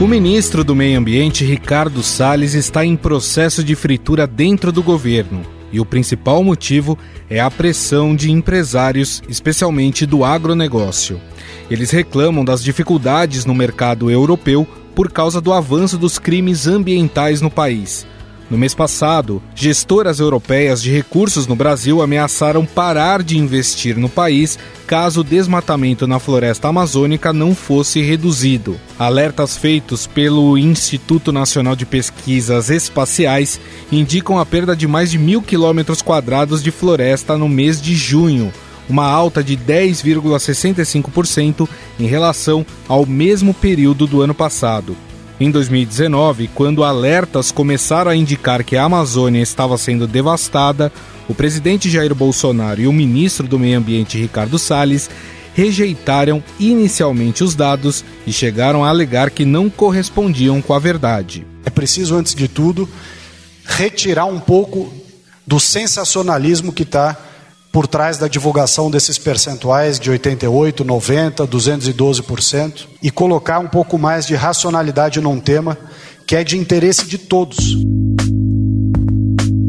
O ministro do Meio Ambiente, Ricardo Salles, está em processo de fritura dentro do governo. E o principal motivo é a pressão de empresários, especialmente do agronegócio. Eles reclamam das dificuldades no mercado europeu por causa do avanço dos crimes ambientais no país. No mês passado, gestoras europeias de recursos no Brasil ameaçaram parar de investir no país caso o desmatamento na floresta amazônica não fosse reduzido. Alertas feitos pelo Instituto Nacional de Pesquisas Espaciais indicam a perda de mais de mil quilômetros quadrados de floresta no mês de junho, uma alta de 10,65% em relação ao mesmo período do ano passado. Em 2019, quando alertas começaram a indicar que a Amazônia estava sendo devastada, o presidente Jair Bolsonaro e o ministro do Meio Ambiente Ricardo Salles rejeitaram inicialmente os dados e chegaram a alegar que não correspondiam com a verdade. É preciso, antes de tudo, retirar um pouco do sensacionalismo que está por trás da divulgação desses percentuais de 88, 90, 212% e colocar um pouco mais de racionalidade num tema que é de interesse de todos.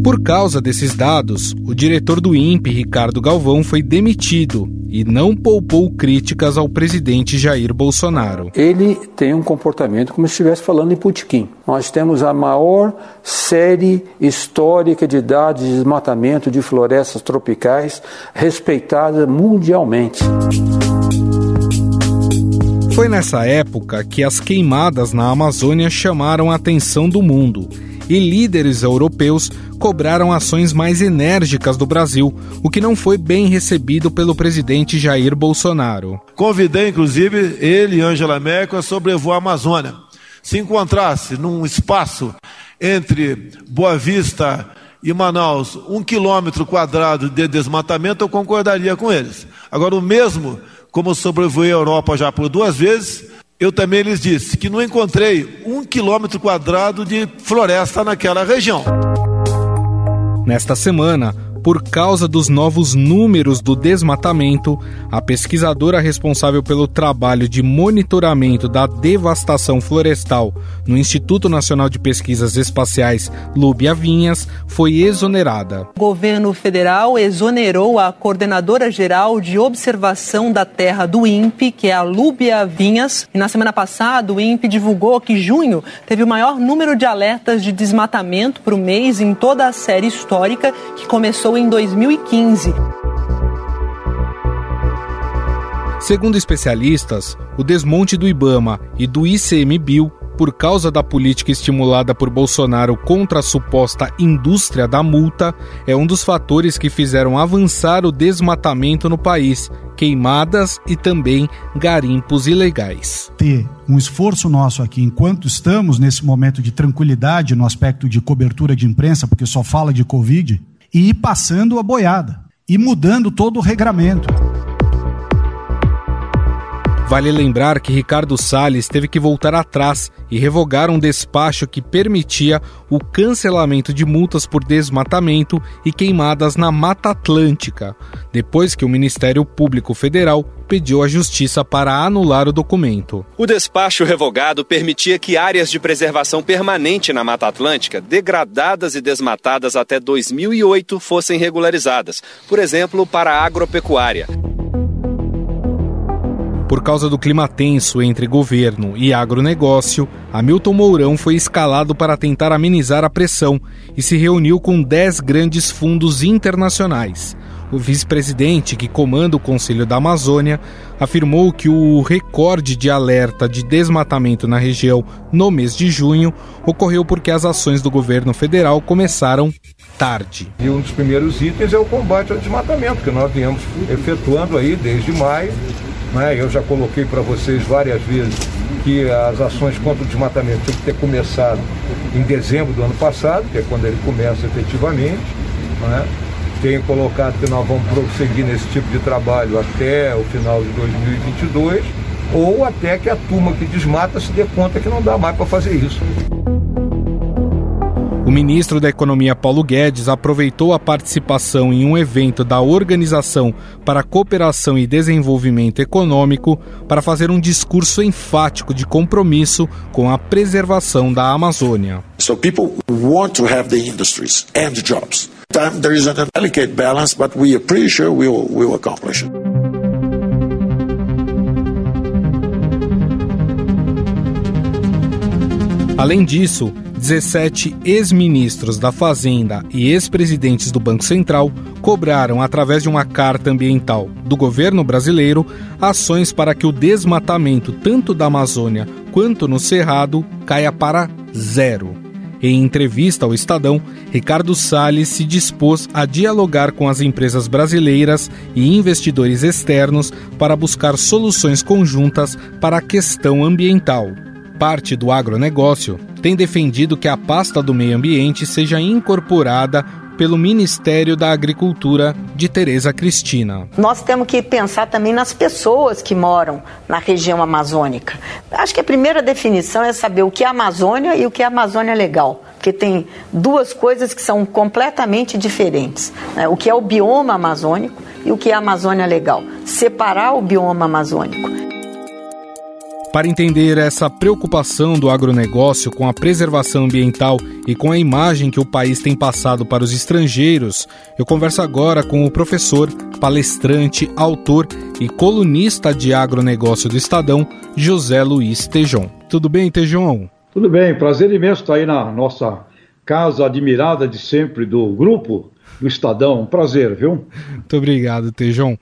Por causa desses dados, o diretor do INPE, Ricardo Galvão, foi demitido e não poupou críticas ao presidente Jair Bolsonaro. Ele tem um comportamento como se estivesse falando em putiquim. Nós temos a maior série histórica de dados de desmatamento de florestas tropicais respeitada mundialmente. Foi nessa época que as queimadas na Amazônia chamaram a atenção do mundo e líderes europeus cobraram ações mais enérgicas do Brasil, o que não foi bem recebido pelo presidente Jair Bolsonaro. Convidei, inclusive, ele e Angela Merkel a sobrevoar a Amazônia. Se encontrasse num espaço entre Boa Vista e Manaus um quilômetro quadrado de desmatamento, eu concordaria com eles. Agora, o mesmo, como sobrevoei a Europa já por duas vezes, eu também lhes disse que não encontrei um quilômetro quadrado de floresta naquela região. Nesta semana, por causa dos novos números do desmatamento, a pesquisadora responsável pelo trabalho de monitoramento da devastação florestal no Instituto Nacional de Pesquisas Espaciais, Lúbia Vinhas, foi exonerada. O governo federal exonerou a coordenadora geral de observação da terra do INPE, que é a Lúbia Vinhas. E na semana passada, o INPE divulgou que junho teve o maior número de alertas de desmatamento para o mês em toda a série histórica que começou começou em 2015. Segundo especialistas, o desmonte do Ibama e do ICMBio por causa da política estimulada por Bolsonaro contra a suposta indústria da multa, é um dos fatores que fizeram avançar o desmatamento no país, queimadas e também garimpos ilegais. Ter um esforço nosso aqui, enquanto estamos nesse momento de tranquilidade no aspecto de cobertura de imprensa, porque só fala de Covid, e ir passando a boiada e mudando todo o regramento. Vale lembrar que Ricardo Salles teve que voltar atrás e revogar um despacho que permitia o cancelamento de multas por desmatamento e queimadas na Mata Atlântica, depois que o Ministério Público Federal pediu à Justiça para anular o documento. O despacho revogado permitia que áreas de preservação permanente na Mata Atlântica, degradadas e desmatadas até 2008, fossem regularizadas, por exemplo, para a agropecuária. Por causa do clima tenso entre governo e agronegócio, Hamilton Mourão foi escalado para tentar amenizar a pressão e se reuniu com dez grandes fundos internacionais. O vice-presidente, que comanda o Conselho da Amazônia, afirmou que o recorde de alerta de desmatamento na região no mês de junho ocorreu porque as ações do governo federal começaram tarde. E um dos primeiros itens é o combate ao desmatamento, que nós viemos efetuando aí desde maio né? Eu já coloquei para vocês várias vezes que as ações contra o desmatamento tinham que ter começado em dezembro do ano passado, que é quando ele começa efetivamente. Né? Tenho colocado que nós vamos prosseguir nesse tipo de trabalho até o final de 2022, ou até que a turma que desmata se dê conta que não dá mais para fazer isso. O ministro da Economia Paulo Guedes aproveitou a participação em um evento da Organização para a Cooperação e Desenvolvimento Econômico para fazer um discurso enfático de compromisso com a preservação da Amazônia. So people want to have the industries and jobs. There is a delicate balance, but we are pretty sure we will, we will accomplish it. Além disso, 17 ex-ministros da Fazenda e ex-presidentes do Banco Central cobraram, através de uma carta ambiental do governo brasileiro, ações para que o desmatamento tanto da Amazônia quanto no Cerrado caia para zero. Em entrevista ao Estadão, Ricardo Salles se dispôs a dialogar com as empresas brasileiras e investidores externos para buscar soluções conjuntas para a questão ambiental. Parte do agronegócio tem defendido que a pasta do meio ambiente seja incorporada pelo Ministério da Agricultura de Tereza Cristina. Nós temos que pensar também nas pessoas que moram na região amazônica. Acho que a primeira definição é saber o que é Amazônia e o que é Amazônia legal, porque tem duas coisas que são completamente diferentes: né? o que é o bioma amazônico e o que é a Amazônia legal. Separar o bioma amazônico. Para entender essa preocupação do agronegócio com a preservação ambiental e com a imagem que o país tem passado para os estrangeiros, eu converso agora com o professor, palestrante, autor e colunista de agronegócio do Estadão, José Luiz Tejon. Tudo bem, Tejon? Tudo bem, prazer imenso estar aí na nossa casa admirada de sempre do grupo do Estadão. Um prazer, viu? Muito obrigado, Tejon.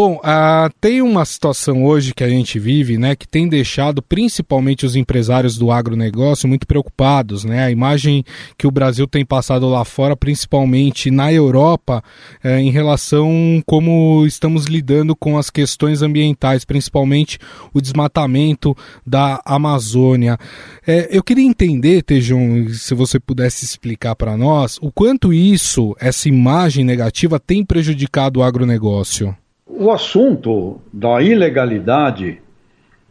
Bom, uh, tem uma situação hoje que a gente vive, né, que tem deixado principalmente os empresários do agronegócio muito preocupados, né? A imagem que o Brasil tem passado lá fora, principalmente na Europa, eh, em relação como estamos lidando com as questões ambientais, principalmente o desmatamento da Amazônia. Eh, eu queria entender, Tejon, se você pudesse explicar para nós, o quanto isso, essa imagem negativa, tem prejudicado o agronegócio o assunto da ilegalidade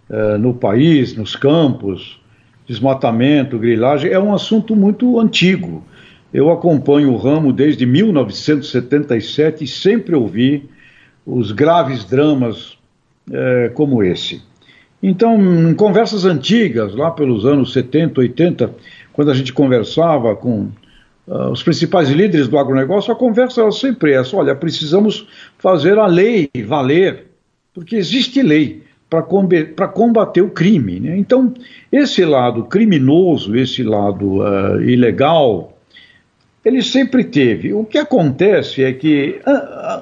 eh, no país, nos campos, desmatamento, grilagem, é um assunto muito antigo. Eu acompanho o ramo desde 1977 e sempre ouvi os graves dramas eh, como esse. Então, em conversas antigas, lá pelos anos 70, 80, quando a gente conversava com uh, os principais líderes do agronegócio, a conversa era sempre essa: olha, precisamos fazer a lei valer, porque existe lei para combater o crime. Né? Então, esse lado criminoso, esse lado uh, ilegal, ele sempre teve. O que acontece é que,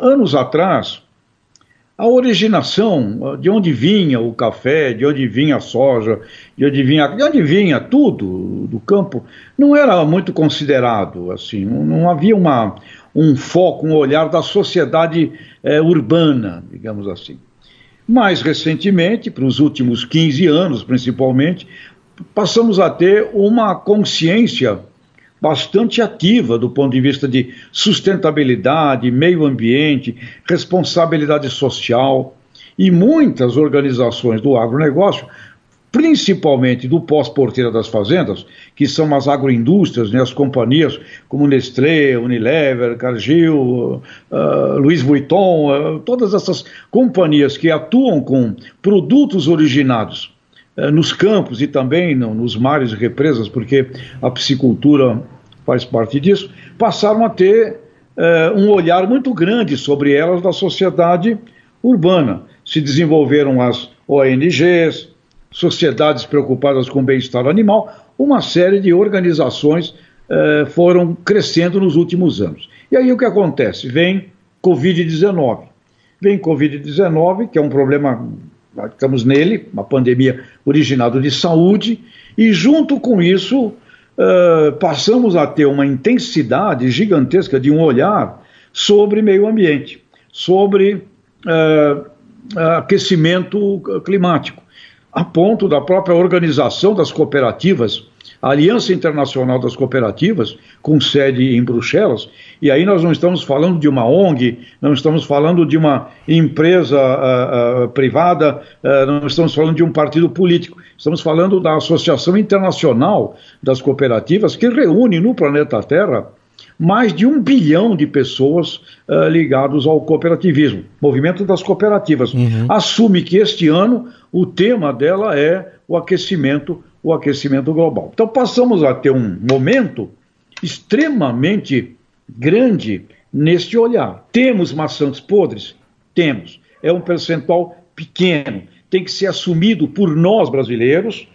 anos atrás, a originação, de onde vinha o café, de onde vinha a soja, de onde vinha, de onde vinha tudo do campo, não era muito considerado, assim, não, havia uma, um foco, um olhar da sociedade é, urbana, digamos assim. Mais recentemente, para os últimos 15 anos principalmente, passamos a ter uma consciência bastante ativa do ponto de vista de sustentabilidade, meio ambiente, responsabilidade social. E muitas organizações do agronegócio, principalmente do pós-porteira das fazendas, que são as agroindústrias, né, as companhias como Nestlé, Unilever, Cargill, uh, Louis Vuitton, uh, todas essas companhias que atuam com produtos originados nos campos e também no, nos mares e represas, porque a piscicultura faz parte disso, passaram a ter eh, um olhar muito grande sobre elas da sociedade urbana. Se desenvolveram as ONGs, sociedades preocupadas com o bem-estar animal, uma série de organizações eh, foram crescendo nos últimos anos. E aí o que acontece? Vem Covid-19. Vem Covid-19, que é um problema, estamos nele, uma pandemia originada de saúde, e junto com isso uh, passamos a ter uma intensidade gigantesca de um olhar sobre meio ambiente, sobre uh, aquecimento climático, a ponto da própria organização das cooperativas, a Aliança Internacional das Cooperativas, com sede em Bruxelas, e aí nós não estamos falando de uma ONG, não estamos falando de uma empresa uh, uh, privada, uh, não estamos falando de um partido político, Estamos falando da Associação Internacional das Cooperativas, que reúne no planeta Terra mais de um bilhão de pessoas uh, ligados ao cooperativismo, movimento das cooperativas. Uhum. Assume que este ano o tema dela é o aquecimento, o aquecimento global. Então passamos a ter um momento extremamente grande neste olhar. Temos maçãs podres? Temos. É um percentual pequeno. Tem que ser assumido por nós brasileiros,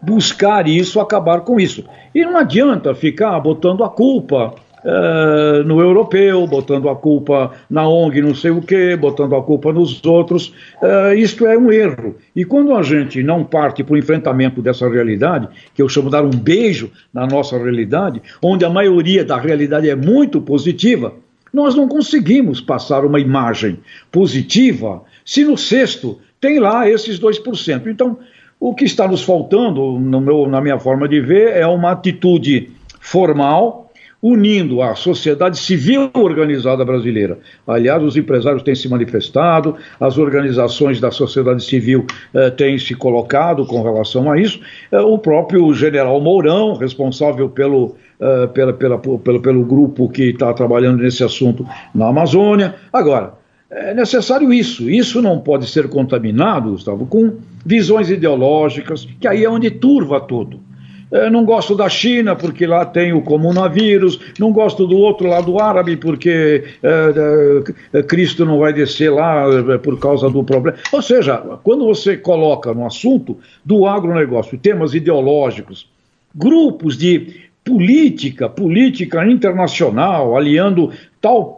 buscar isso, acabar com isso. E não adianta ficar botando a culpa uh, no europeu, botando a culpa na ONG não sei o quê, botando a culpa nos outros. Uh, isto é um erro. E quando a gente não parte para o enfrentamento dessa realidade, que eu chamo de dar um beijo na nossa realidade, onde a maioria da realidade é muito positiva, nós não conseguimos passar uma imagem positiva se no sexto tem lá esses 2%. Então, o que está nos faltando, meu, na minha forma de ver, é uma atitude formal, unindo a sociedade civil organizada brasileira. Aliás, os empresários têm se manifestado, as organizações da sociedade civil eh, têm se colocado com relação a isso. Eh, o próprio general Mourão, responsável pelo, eh, pela, pela, pelo, pelo grupo que está trabalhando nesse assunto na Amazônia. Agora, é necessário isso. Isso não pode ser contaminado, Gustavo, com visões ideológicas, que aí é onde turva tudo. É, não gosto da China porque lá tem o comunavírus, não gosto do outro lado árabe porque é, é, Cristo não vai descer lá é, por causa do problema. Ou seja, quando você coloca no assunto do agronegócio temas ideológicos, grupos de política, política internacional, aliando tal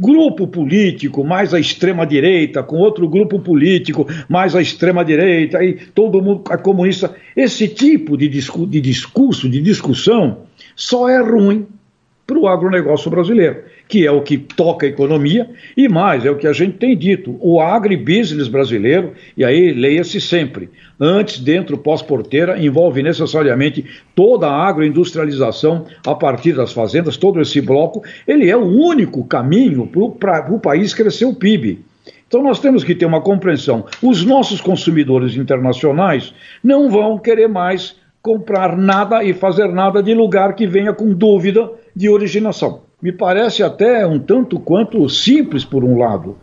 grupo político mais à extrema-direita, com outro grupo político mais à extrema-direita, e todo mundo é comunista. Esse tipo de, discu de discurso, de discussão, só é ruim para o agronegócio brasileiro que é o que toca a economia, e mais, é o que a gente tem dito, o agribusiness brasileiro, e aí leia-se sempre, antes, dentro, pós-porteira, envolve necessariamente toda a agroindustrialização a partir das fazendas, todo esse bloco, ele é o único caminho para o país crescer o PIB. Então nós temos que ter uma compreensão. Os nossos consumidores internacionais não vão querer mais comprar nada e fazer nada de lugar que venha com dúvida de originação me parece até um tanto quanto simples, por um lado.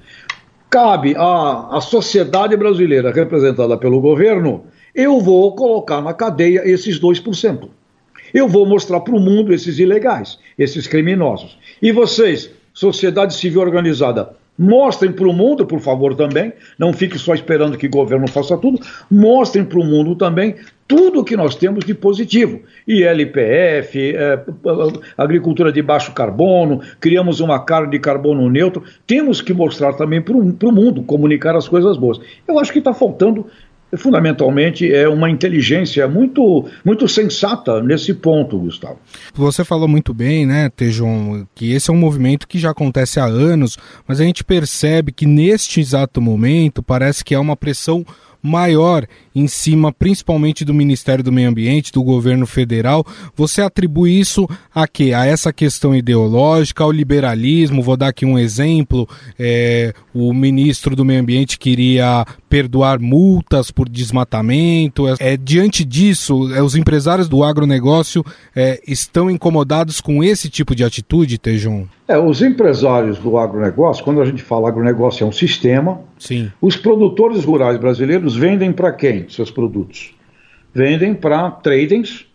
Cabe à, à sociedade brasileira, representada pelo governo, eu vou colocar na cadeia esses 2%. Eu vou mostrar para o mundo esses ilegais, esses criminosos. E vocês, sociedade civil organizada, mostrem para o mundo, por favor, também, não fique só esperando que o governo faça tudo, mostrem para o mundo também tudo o que nós temos de positivo. ILPF, é, agricultura de baixo carbono, criamos uma carne de carbono neutro. Temos que mostrar também para o mundo, comunicar as coisas boas. Eu acho que está faltando fundamentalmente é uma inteligência muito muito sensata nesse ponto, Gustavo. Você falou muito bem, né, Tejon, que esse é um movimento que já acontece há anos, mas a gente percebe que neste exato momento parece que há uma pressão maior em cima, principalmente do Ministério do Meio Ambiente, do governo federal. Você atribui isso a quê? A essa questão ideológica, ao liberalismo? Vou dar aqui um exemplo: é, o ministro do Meio Ambiente queria perdoar multas por desmatamento. É, diante disso, é, os empresários do agronegócio é, estão incomodados com esse tipo de atitude, Tejon? É, os empresários do agronegócio, quando a gente fala agronegócio é um sistema, Sim. os produtores rurais brasileiros vendem para quem? seus produtos. Vendem para tradings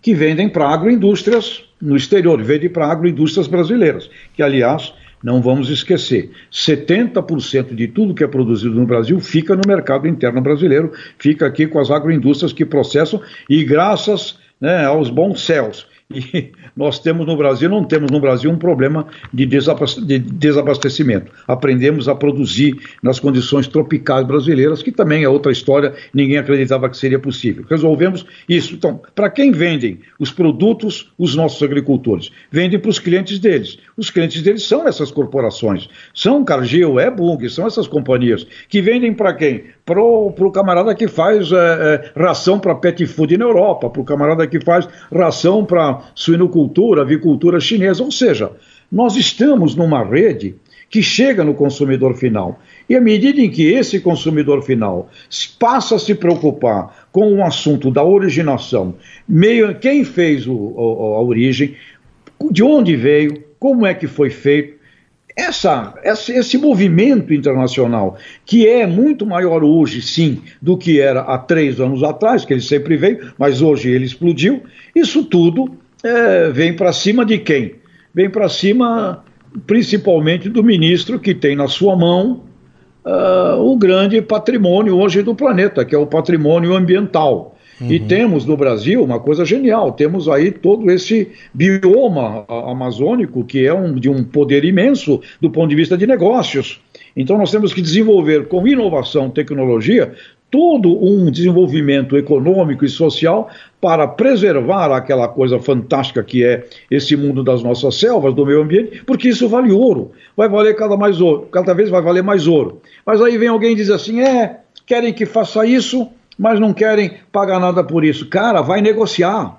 que vendem para agroindústrias no exterior, vendem para agroindústrias brasileiras, que aliás, não vamos esquecer, 70% de tudo que é produzido no Brasil fica no mercado interno brasileiro, fica aqui com as agroindústrias que processam e graças né, aos bons céus e nós temos no Brasil, não temos no Brasil um problema de desabastecimento. Aprendemos a produzir nas condições tropicais brasileiras, que também é outra história, ninguém acreditava que seria possível. Resolvemos isso. Então, para quem vendem os produtos, os nossos agricultores? Vendem para os clientes deles. Os clientes deles são essas corporações, são Cargill, é Bung, são essas companhias que vendem para quem? Para o camarada que faz é, é, ração para pet food na Europa, para o camarada que faz ração para suinocultura, avicultura chinesa. Ou seja, nós estamos numa rede que chega no consumidor final. E à medida em que esse consumidor final passa a se preocupar com o assunto da originação, meio quem fez o, a, a origem, de onde veio, como é que foi feito, essa, esse, movimento internacional, que é muito maior hoje, sim, do que era há três anos atrás, que ele sempre veio, mas hoje ele explodiu, isso tudo é, vem para cima de quem? Vem para cima principalmente do ministro que tem na sua mão uh, o grande patrimônio hoje do planeta, que é o patrimônio ambiental. Uhum. E temos no Brasil uma coisa genial: temos aí todo esse bioma amazônico que é um, de um poder imenso do ponto de vista de negócios. Então nós temos que desenvolver com inovação, tecnologia, todo um desenvolvimento econômico e social para preservar aquela coisa fantástica que é esse mundo das nossas selvas, do meio ambiente, porque isso vale ouro, vai valer cada, mais ouro, cada vez vai valer mais ouro. Mas aí vem alguém e diz assim: é, querem que faça isso, mas não querem pagar nada por isso. Cara, vai negociar.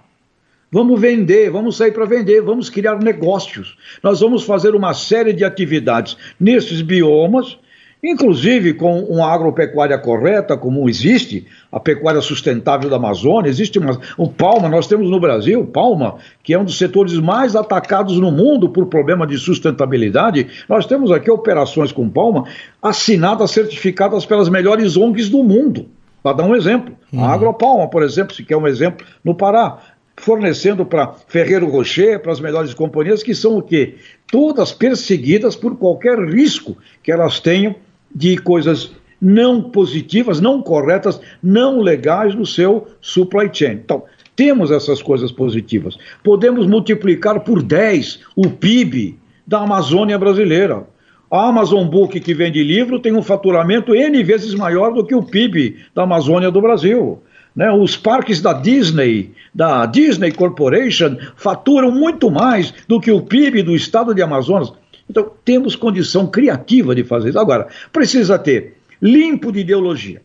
Vamos vender, vamos sair para vender, vamos criar negócios. Nós vamos fazer uma série de atividades nesses biomas inclusive com uma agropecuária correta, como existe, a pecuária sustentável da Amazônia, existe uma, o palma, nós temos no Brasil, palma, que é um dos setores mais atacados no mundo por problema de sustentabilidade, nós temos aqui operações com palma assinadas, certificadas pelas melhores ONGs do mundo, para dar um exemplo, uhum. a Agropalma, por exemplo, se quer um exemplo, no Pará, fornecendo para Ferreiro Rocher, para as melhores companhias, que são o quê? Todas perseguidas por qualquer risco que elas tenham de coisas não positivas, não corretas, não legais no seu supply chain. Então, temos essas coisas positivas. Podemos multiplicar por 10 o PIB da Amazônia brasileira. A Amazon Book, que vende livro, tem um faturamento N vezes maior do que o PIB da Amazônia do Brasil. Né? Os parques da Disney, da Disney Corporation, faturam muito mais do que o PIB do estado de Amazonas. Então, temos condição criativa de fazer isso. Agora, precisa ter limpo de ideologia.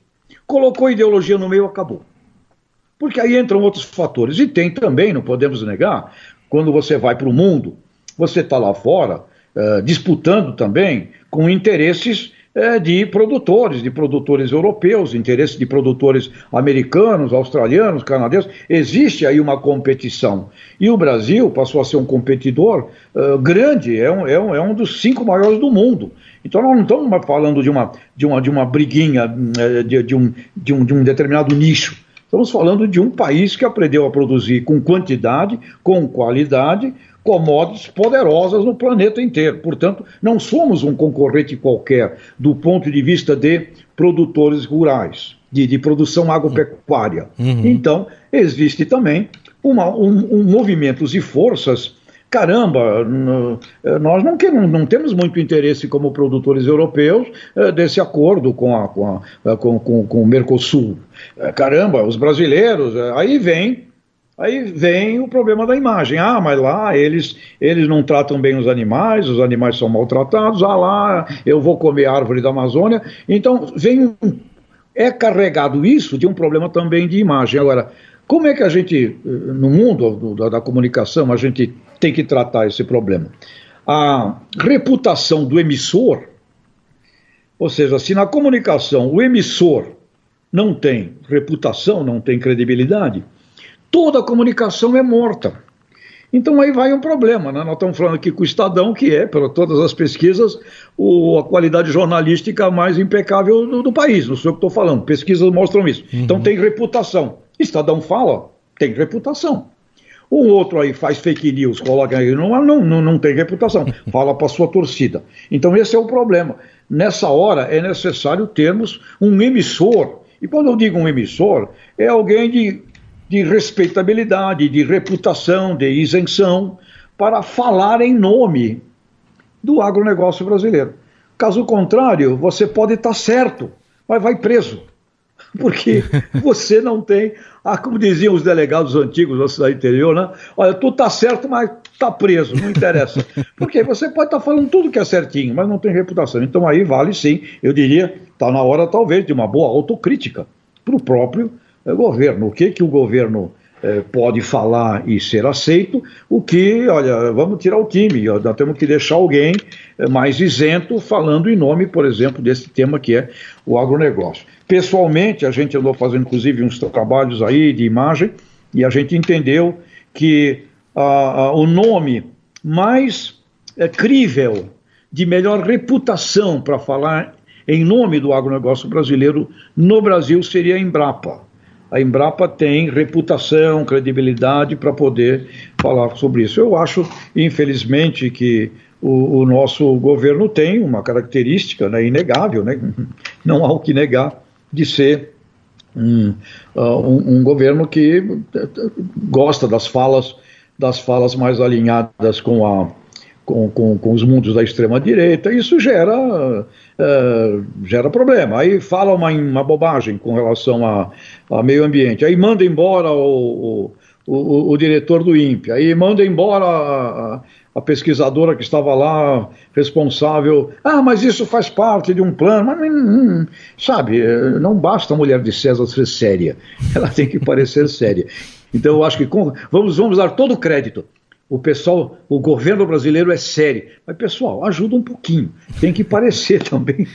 Colocou ideologia no meio, acabou. Porque aí entram outros fatores. E tem também, não podemos negar, quando você vai para o mundo, você está lá fora, uh, disputando também com interesses é, de produtores, de produtores europeus, interesse de produtores americanos, australianos, canadenses. Existe aí uma competição. E o Brasil passou a ser um competidor uh, grande, é um, é, um, é um dos cinco maiores do mundo. Então nós não estamos falando de uma, de uma, de uma briguinha eh, de, de, um, de, um, de um determinado nicho. Estamos falando de um país que aprendeu a produzir com quantidade, com qualidade, commodities poderosas no planeta inteiro. Portanto, não somos um concorrente qualquer do ponto de vista de produtores rurais, de, de produção agropecuária. Uhum. Então, existe também uma, um, um movimentos e forças caramba, nós não, queremos, não temos muito interesse como produtores europeus eh, desse acordo com, a, com, a, com, com, com o Mercosul. Eh, caramba, os brasileiros, eh, aí vem Aí vem o problema da imagem. Ah, mas lá eles, eles não tratam bem os animais, os animais são maltratados. Ah, lá eu vou comer árvore da Amazônia. Então, vem é carregado isso de um problema também de imagem. Agora, como é que a gente, no mundo da, da comunicação, a gente tem que tratar esse problema? A reputação do emissor, ou seja, se na comunicação o emissor não tem reputação, não tem credibilidade, toda a comunicação é morta. Então aí vai um problema, né? Nós estamos falando aqui com o Estadão, que é, para todas as pesquisas, o, a qualidade jornalística mais impecável do, do país, não sou eu que estou falando, pesquisas mostram isso. Uhum. Então tem reputação. Estadão fala, tem reputação. Um outro aí faz fake news, coloca aí, não, não, não, não tem reputação, fala para sua torcida. Então esse é o problema. Nessa hora é necessário termos um emissor. E quando eu digo um emissor, é alguém de de respeitabilidade, de reputação, de isenção, para falar em nome do agronegócio brasileiro. Caso contrário, você pode estar certo, mas vai preso. Porque você não tem, ah, como diziam os delegados antigos da cidade interior, né? Olha, tu tá certo, mas tá preso, não interessa. Porque você pode estar falando tudo que é certinho, mas não tem reputação. Então aí vale sim, eu diria, está na hora talvez de uma boa autocrítica para o próprio governo. O que, que o governo eh, pode falar e ser aceito, o que, olha, vamos tirar o time, nós temos que deixar alguém eh, mais isento falando em nome, por exemplo, desse tema que é o agronegócio. Pessoalmente, a gente andou fazendo inclusive uns trabalhos aí de imagem e a gente entendeu que ah, o nome mais é, crível, de melhor reputação para falar em nome do agronegócio brasileiro no Brasil seria a Embrapa. A Embrapa tem reputação, credibilidade para poder falar sobre isso. Eu acho, infelizmente, que o, o nosso governo tem uma característica né, inegável, né, não há o que negar, de ser um, uh, um, um, governo que gosta das falas, das falas mais alinhadas com a com, com, com, os mundos da extrema-direita, isso gera, uh, gera problema. Aí fala uma, uma bobagem com relação a, a meio ambiente, aí manda embora o, o, o, o diretor do INPE, aí manda embora a, a, pesquisadora que estava lá responsável. Ah, mas isso faz parte de um plano. Mas, hum, hum, sabe, não basta a mulher de César ser séria, ela tem que parecer séria. Então eu acho que com, vamos, vamos dar todo o crédito o pessoal, o governo brasileiro é sério. Mas, pessoal, ajuda um pouquinho. Tem que parecer também,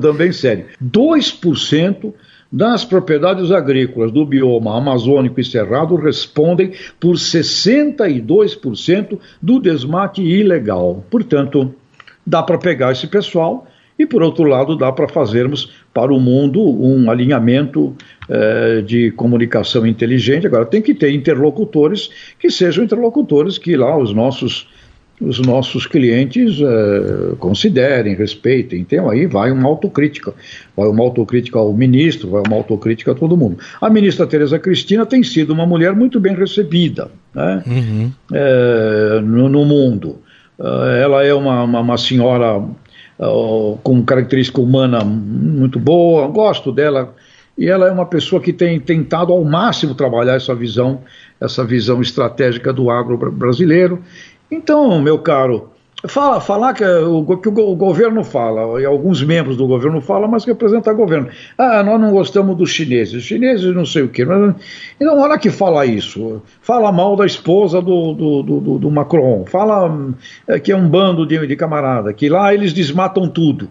também sério. 2% das propriedades agrícolas do bioma amazônico e cerrado respondem por 62% do desmate ilegal. Portanto, dá para pegar esse pessoal e, por outro lado, dá para fazermos para o mundo um alinhamento eh, de comunicação inteligente. Agora, tem que ter interlocutores que sejam interlocutores que lá os nossos, os nossos clientes eh, considerem, respeitem. Então, aí vai uma autocrítica. Vai uma autocrítica ao ministro, vai uma autocrítica a todo mundo. A ministra Tereza Cristina tem sido uma mulher muito bem recebida né? Uhum. Eh, no, no, mundo. ela é uma, uma, uma senhora com característica humana muito boa, gosto dela. E ela é uma pessoa que tem tentado ao máximo trabalhar essa visão, essa visão estratégica do agro brasileiro. Então, meu caro, Fala, falar que o, que o governo fala, e alguns membros do governo falam, mas representa o governo. Ah, nós não gostamos dos chineses, os chineses não sei o quê. Mas, então, hora que fala isso, fala mal da esposa do, do, do, do Macron, fala é, que é um bando de, de camarada, que lá eles desmatam tudo.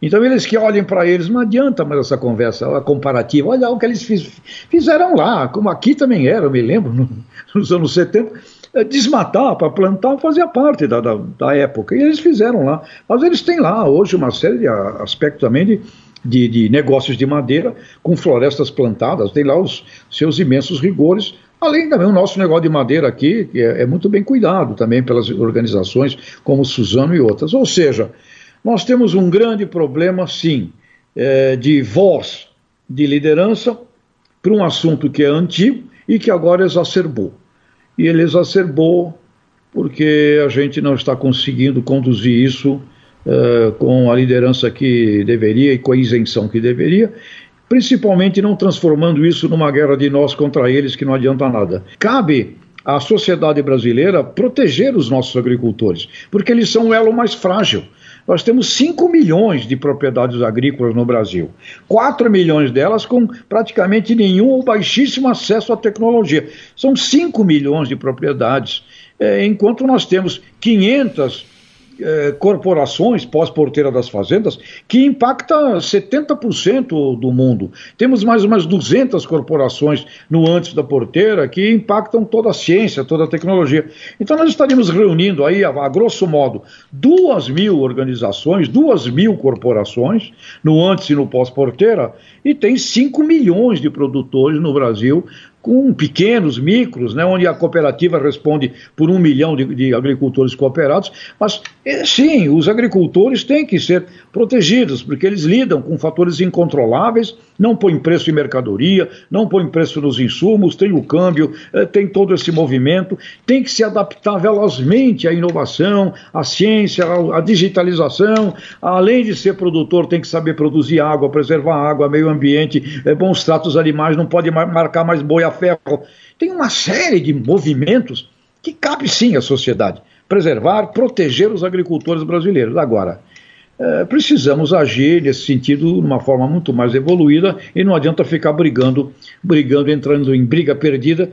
Então eles que olhem para eles, não adianta mais essa conversa a comparativa. Olha o que eles fiz, fizeram lá, como aqui também era, eu me lembro, no, nos anos 70 é, desmatar para plantar fazia parte da, da, da, época, e eles fizeram lá. Mas eles têm lá hoje uma série de aspectos também de, de, de negócios de madeira com florestas plantadas, tem lá os seus imensos rigores, Além também o nosso negócio de madeira aqui, que é, é, muito bem cuidado também pelas organizações como Suzano e outras. Ou seja, nós temos um grande problema, sim, é, de voz de liderança para um assunto que é antigo e que agora exacerbou e ele exacerbou porque a gente não está conseguindo conduzir isso uh, com a liderança que deveria e com a isenção que deveria, principalmente não transformando isso numa guerra de nós contra eles que não adianta nada. Cabe à sociedade brasileira proteger os nossos agricultores, porque eles são o elo mais frágil. Nós temos 5 milhões de propriedades agrícolas no Brasil. 4 milhões delas com praticamente nenhum ou baixíssimo acesso à tecnologia. São 5 milhões de propriedades. É, enquanto nós temos 500 eh, corporações pós-porteira das fazendas que impacta 70% do mundo. Temos mais umas 200 corporações no antes da porteira que impactam toda a ciência, toda a tecnologia. Então nós estaríamos reunindo aí, a, a grosso modo, duas mil organizações, duas mil corporações no antes e no pós-porteira e tem 5 milhões de produtores no Brasil com pequenos, micros, né, onde a cooperativa responde por um milhão de, de, agricultores cooperados, mas é, sim, os agricultores têm que ser protegidos, porque eles lidam com fatores incontroláveis, não põem preço em mercadoria, não põem preço nos insumos, tem o câmbio, é, tem todo esse movimento, tem que se adaptar velozmente à inovação, à ciência, à digitalização, além de ser produtor, tem que saber produzir água, preservar água, meio ambiente, é, bons tratos animais, não pode marcar mais ferro. Tem uma série de movimentos que cabe sim à sociedade preservar, proteger os agricultores brasileiros. Agora, é, precisamos agir nesse sentido de uma forma muito mais evoluída e não adianta ficar brigando, brigando, entrando em briga perdida,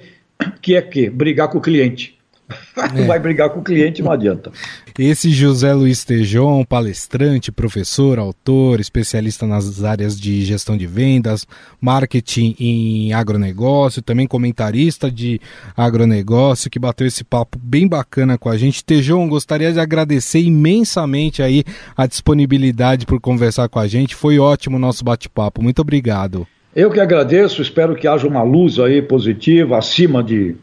que é que brigar com o cliente. É. Vai brigar com o cliente, não adianta. Esse José Luiz Tejon, palestrante, professor, autor, especialista nas áreas de gestão de vendas, marketing em agronegócio, também comentarista de agronegócio, que bateu esse papo bem bacana com a gente. Tejon, gostaria de agradecer imensamente aí a disponibilidade por conversar com a gente. Foi ótimo o nosso bate-papo. Muito obrigado. Eu que agradeço, espero que haja uma luz aí positiva acima de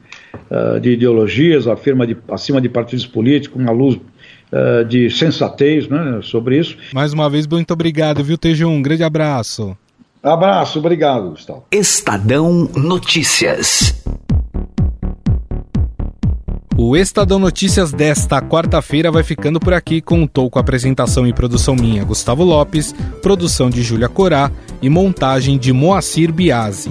uh, de ideologias, afirma de, acima de partidos políticos, uma luz uh, de sensatez né, sobre isso. Mais uma vez, muito obrigado, viu, Tejum? Um grande abraço. Abraço, obrigado, Gustavo. Estadão Notícias. O Estadão Notícias desta quarta-feira vai ficando por aqui. Contou com apresentação e produção minha, Gustavo Lopes, produção de Júlia Corá e montagem de Moacir Biasi.